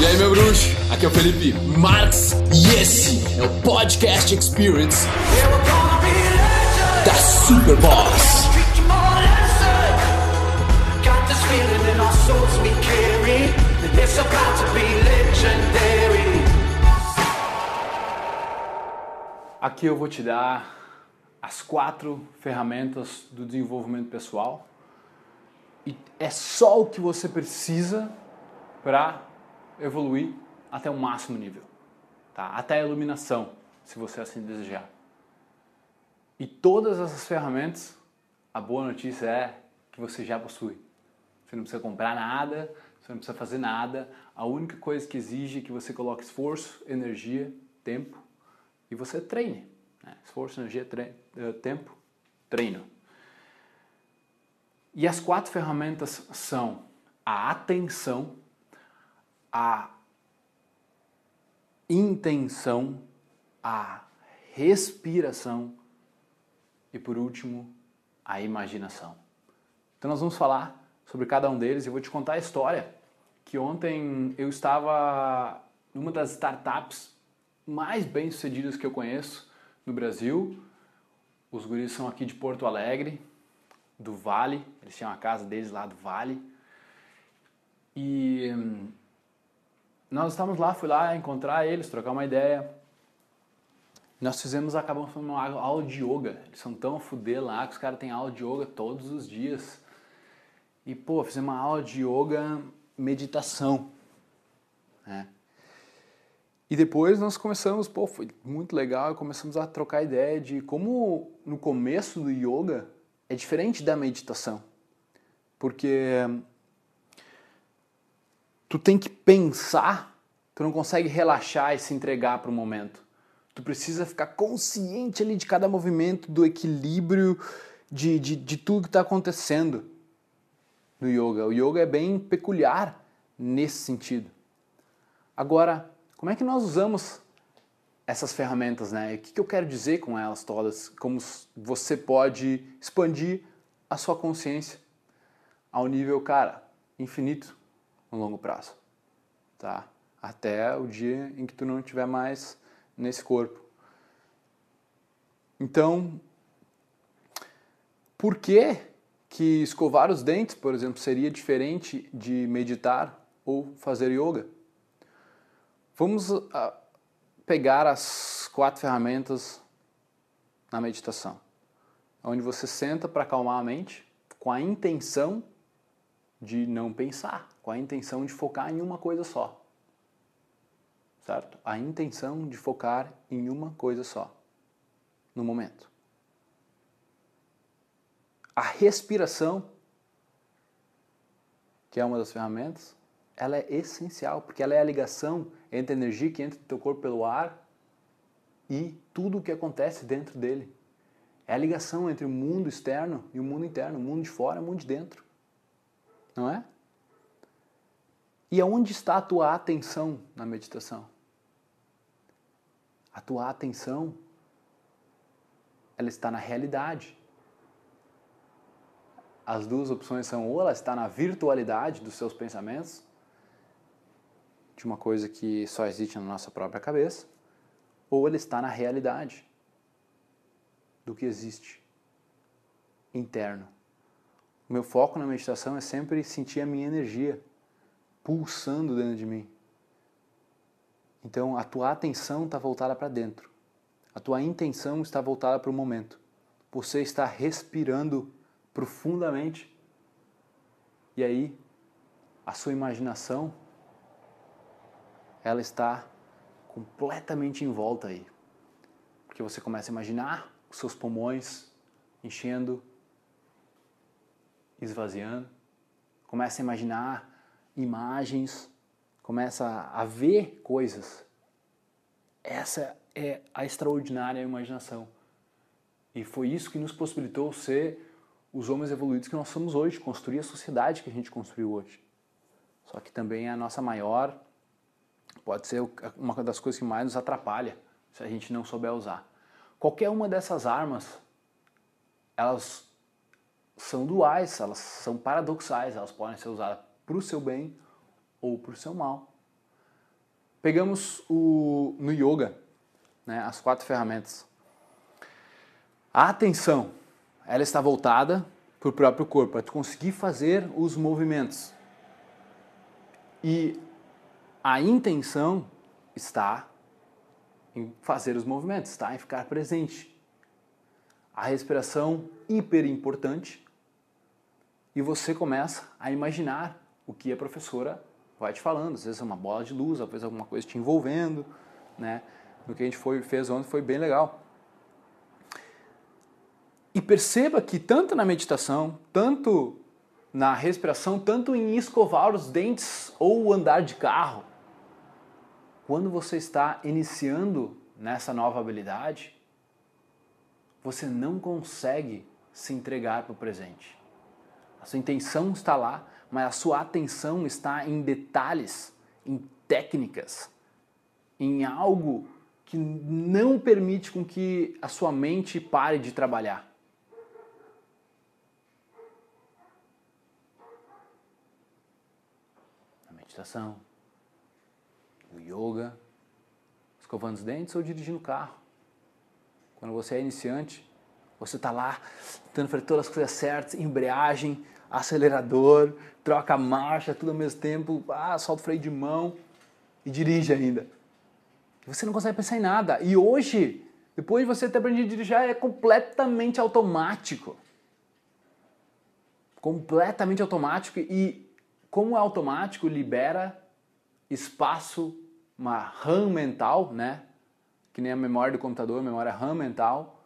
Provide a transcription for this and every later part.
E aí, meu bruxo? Aqui é o Felipe Marx e esse é o Podcast Experience da Super Boss. Aqui eu vou te dar as quatro ferramentas do desenvolvimento pessoal e é só o que você precisa para evoluir até o máximo nível, tá? Até a iluminação, se você assim desejar. E todas essas ferramentas, a boa notícia é que você já possui. Você não precisa comprar nada, você não precisa fazer nada. A única coisa que exige é que você coloque esforço, energia, tempo e você treine. Né? Esforço, energia, tre eh, tempo, treino. E as quatro ferramentas são a atenção, a intenção, a respiração e, por último, a imaginação. Então, nós vamos falar sobre cada um deles e vou te contar a história que ontem eu estava numa das startups mais bem sucedidas que eu conheço no Brasil. Os guris são aqui de Porto Alegre, do Vale, eles tinham a casa deles lá do Vale. E hum, nós estávamos lá, fui lá encontrar eles, trocar uma ideia. Nós fizemos, acabamos fazendo uma aula de yoga. Eles são tão fuder lá que os caras têm aula de yoga todos os dias. E, pô, fizemos uma aula de yoga, meditação. Né? E depois nós começamos, pô, foi muito legal, começamos a trocar ideia de como no começo do yoga é diferente da meditação. Porque tu tem que pensar, tu não consegue relaxar e se entregar para o momento. Tu precisa ficar consciente ali de cada movimento, do equilíbrio, de, de, de tudo que está acontecendo no yoga. O yoga é bem peculiar nesse sentido. Agora, como é que nós usamos essas ferramentas, né? O que, que eu quero dizer com elas todas? Como você pode expandir a sua consciência ao nível, cara, infinito no longo prazo, tá? Até o dia em que tu não estiver mais nesse corpo. Então, por que que escovar os dentes, por exemplo, seria diferente de meditar ou fazer yoga? Vamos uh, pegar as quatro ferramentas na meditação, onde você senta para acalmar a mente com a intenção de não pensar, com a intenção de focar em uma coisa só. Certo? A intenção de focar em uma coisa só no momento. A respiração, que é uma das ferramentas, ela é essencial, porque ela é a ligação entre a energia que entra no teu corpo pelo ar e tudo o que acontece dentro dele. É a ligação entre o mundo externo e o mundo interno, o mundo de fora e o mundo de dentro não é? E aonde está a tua atenção na meditação? A tua atenção, ela está na realidade. As duas opções são ou ela está na virtualidade dos seus pensamentos, de uma coisa que só existe na nossa própria cabeça, ou ela está na realidade do que existe interno. O meu foco na meditação é sempre sentir a minha energia pulsando dentro de mim. Então a tua atenção está voltada para dentro. A tua intenção está voltada para o momento. Você está respirando profundamente. E aí a sua imaginação ela está completamente em volta aí. Porque você começa a imaginar os seus pulmões enchendo esvaziando, começa a imaginar imagens, começa a ver coisas. Essa é a extraordinária imaginação. E foi isso que nos possibilitou ser os homens evoluídos que nós somos hoje, construir a sociedade que a gente construiu hoje. Só que também a nossa maior, pode ser uma das coisas que mais nos atrapalha se a gente não souber usar. Qualquer uma dessas armas, elas são duais, elas são paradoxais, elas podem ser usadas para o seu bem ou para o seu mal. pegamos o no yoga, né, as quatro ferramentas. A atenção, ela está voltada para o próprio corpo, para conseguir fazer os movimentos. E a intenção está em fazer os movimentos, está em ficar presente. A respiração hiper importante e você começa a imaginar o que a professora vai te falando. Às vezes é uma bola de luz, às vezes alguma coisa te envolvendo, né? O que a gente foi, fez ontem foi bem legal. E perceba que tanto na meditação, tanto na respiração, tanto em escovar os dentes ou andar de carro, quando você está iniciando nessa nova habilidade, você não consegue se entregar para o presente. A sua intenção está lá, mas a sua atenção está em detalhes, em técnicas, em algo que não permite com que a sua mente pare de trabalhar. Na meditação, no yoga, escovando os dentes ou dirigindo o carro. Quando você é iniciante, você está lá tentando fazer todas as coisas certas, embreagem, acelerador, troca a marcha, tudo ao mesmo tempo, ah, solta o freio de mão e dirige ainda. Você não consegue pensar em nada. E hoje, depois de você ter aprendido a dirigir, é completamente automático. Completamente automático e como é automático, libera espaço, uma RAM mental, né? Que nem a memória do computador, memória RAM mental,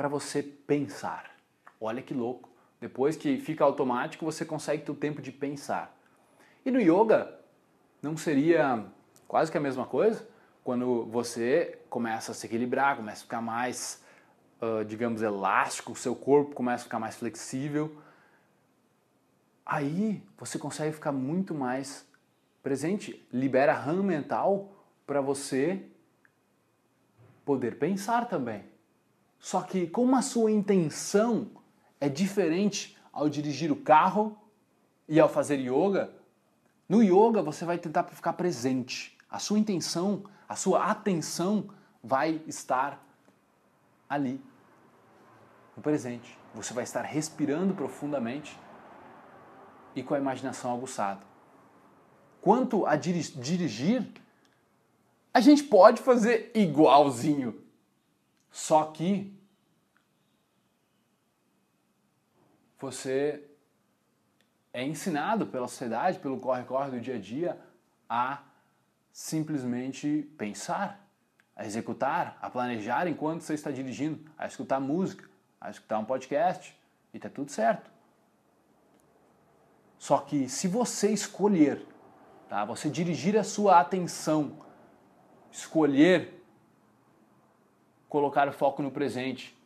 para você pensar. Olha que louco. Depois que fica automático, você consegue ter o tempo de pensar. E no yoga, não seria quase que a mesma coisa? Quando você começa a se equilibrar, começa a ficar mais, uh, digamos, elástico, o seu corpo começa a ficar mais flexível, aí você consegue ficar muito mais presente, libera RAM mental para você poder pensar também. Só que como a sua intenção é diferente ao dirigir o carro e ao fazer yoga, no yoga você vai tentar ficar presente. A sua intenção, a sua atenção vai estar ali, no presente. Você vai estar respirando profundamente e com a imaginação aguçada. Quanto a dirigir, a gente pode fazer igualzinho. Só que você é ensinado pela sociedade, pelo corre-corre do dia a dia, a simplesmente pensar, a executar, a planejar enquanto você está dirigindo, a escutar música, a escutar um podcast, e está tudo certo. Só que se você escolher, tá? você dirigir a sua atenção, escolher colocar o foco no presente,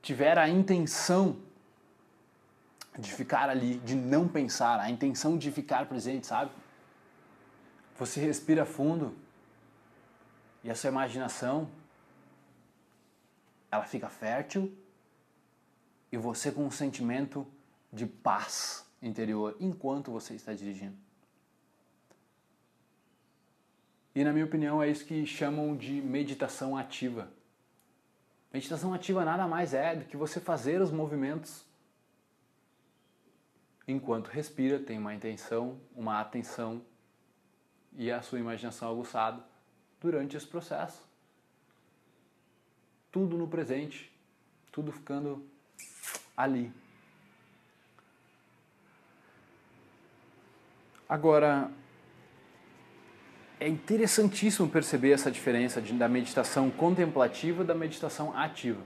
tiver a intenção de ficar ali, de não pensar, a intenção de ficar presente, sabe? Você respira fundo e a sua imaginação ela fica fértil e você com um sentimento de paz interior enquanto você está dirigindo. E na minha opinião é isso que chamam de meditação ativa. Meditação ativa nada mais é do que você fazer os movimentos enquanto respira, tem uma intenção, uma atenção e a sua imaginação aguçada durante esse processo. Tudo no presente, tudo ficando ali. Agora, é interessantíssimo perceber essa diferença de, da meditação contemplativa da meditação ativa.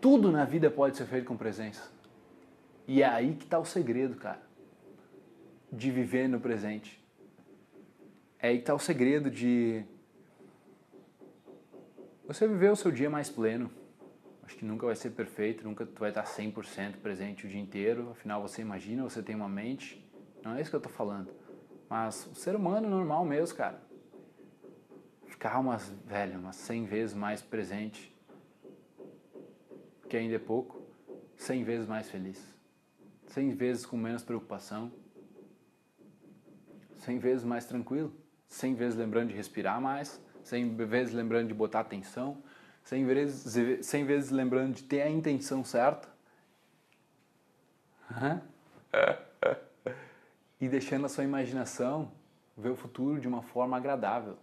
Tudo na vida pode ser feito com presença. E é aí que está o segredo, cara, de viver no presente. É aí que está o segredo de você viver o seu dia mais pleno. Acho que nunca vai ser perfeito, nunca tu vai estar 100% presente o dia inteiro. Afinal, você imagina, você tem uma mente. Não é isso que eu estou falando mas o ser humano normal mesmo, cara, ficar umas, velho, umas 100 vezes mais presente, que ainda é pouco, 100 vezes mais feliz, 100 vezes com menos preocupação, 100 vezes mais tranquilo, 100 vezes lembrando de respirar mais, 100 vezes lembrando de botar atenção, 100 vezes, 100 vezes lembrando de ter a intenção certa. E deixando a sua imaginação ver o futuro de uma forma agradável.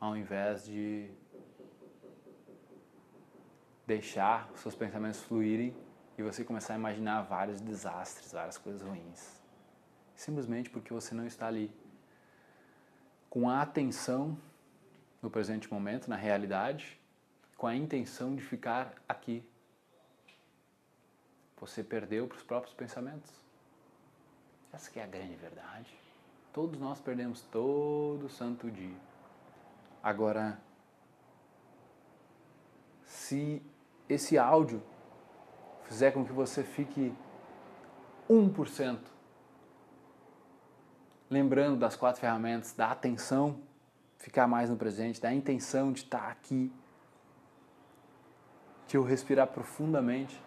Ao invés de deixar os seus pensamentos fluírem e você começar a imaginar vários desastres, várias coisas ruins. Simplesmente porque você não está ali com a atenção no presente momento, na realidade, com a intenção de ficar aqui. Você perdeu para os próprios pensamentos. Essa que é a grande verdade. Todos nós perdemos todo santo dia. Agora, se esse áudio fizer com que você fique 1% lembrando das quatro ferramentas, da atenção, ficar mais no presente, da intenção de estar aqui, de eu respirar profundamente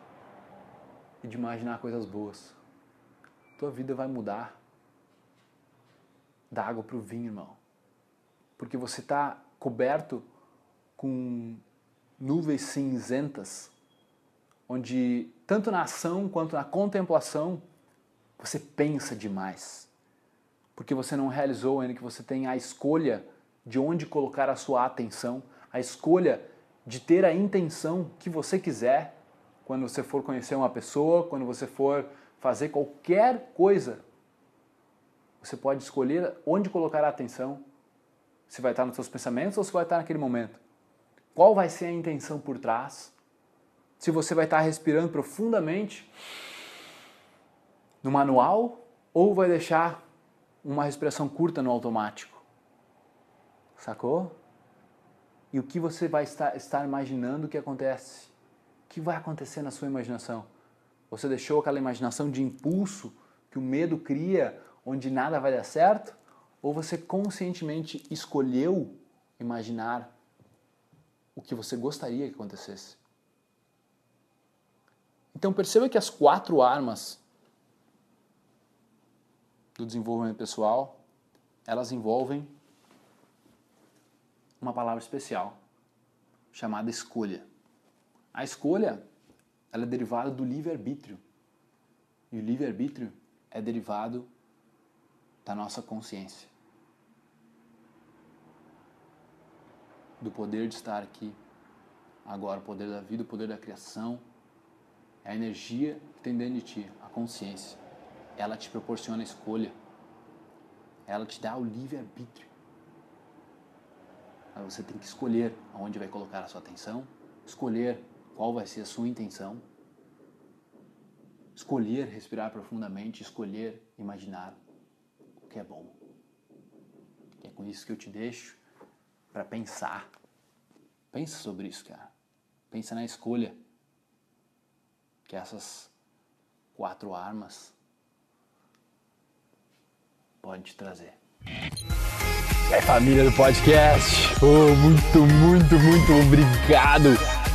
e de imaginar coisas boas. Tua vida vai mudar da água para o vinho, irmão. Porque você está coberto com nuvens cinzentas, onde tanto na ação quanto na contemplação você pensa demais. Porque você não realizou ainda que você tem a escolha de onde colocar a sua atenção, a escolha de ter a intenção que você quiser quando você for conhecer uma pessoa, quando você for fazer qualquer coisa. Você pode escolher onde colocar a atenção, se vai estar nos seus pensamentos ou se vai estar naquele momento. Qual vai ser a intenção por trás? Se você vai estar respirando profundamente no manual ou vai deixar uma respiração curta no automático. Sacou? E o que você vai estar, imaginando que acontece? Que vai acontecer na sua imaginação? Você deixou aquela imaginação de impulso que o medo cria, onde nada vai dar certo? Ou você conscientemente escolheu imaginar o que você gostaria que acontecesse. Então perceba que as quatro armas do desenvolvimento pessoal, elas envolvem uma palavra especial chamada escolha. A escolha ela é derivada do livre-arbítrio. E o livre-arbítrio é derivado da nossa consciência. do poder de estar aqui. Agora, o poder da vida, o poder da criação, é a energia que tem dentro de ti, a consciência. Ela te proporciona a escolha. Ela te dá o livre-arbítrio. Você tem que escolher aonde vai colocar a sua atenção, escolher qual vai ser a sua intenção, escolher respirar profundamente, escolher imaginar o que é bom. E é com isso que eu te deixo para pensar. Pensa sobre isso, cara. Pensa na escolha que essas quatro armas podem te trazer. É família do podcast. Oh, muito, muito, muito obrigado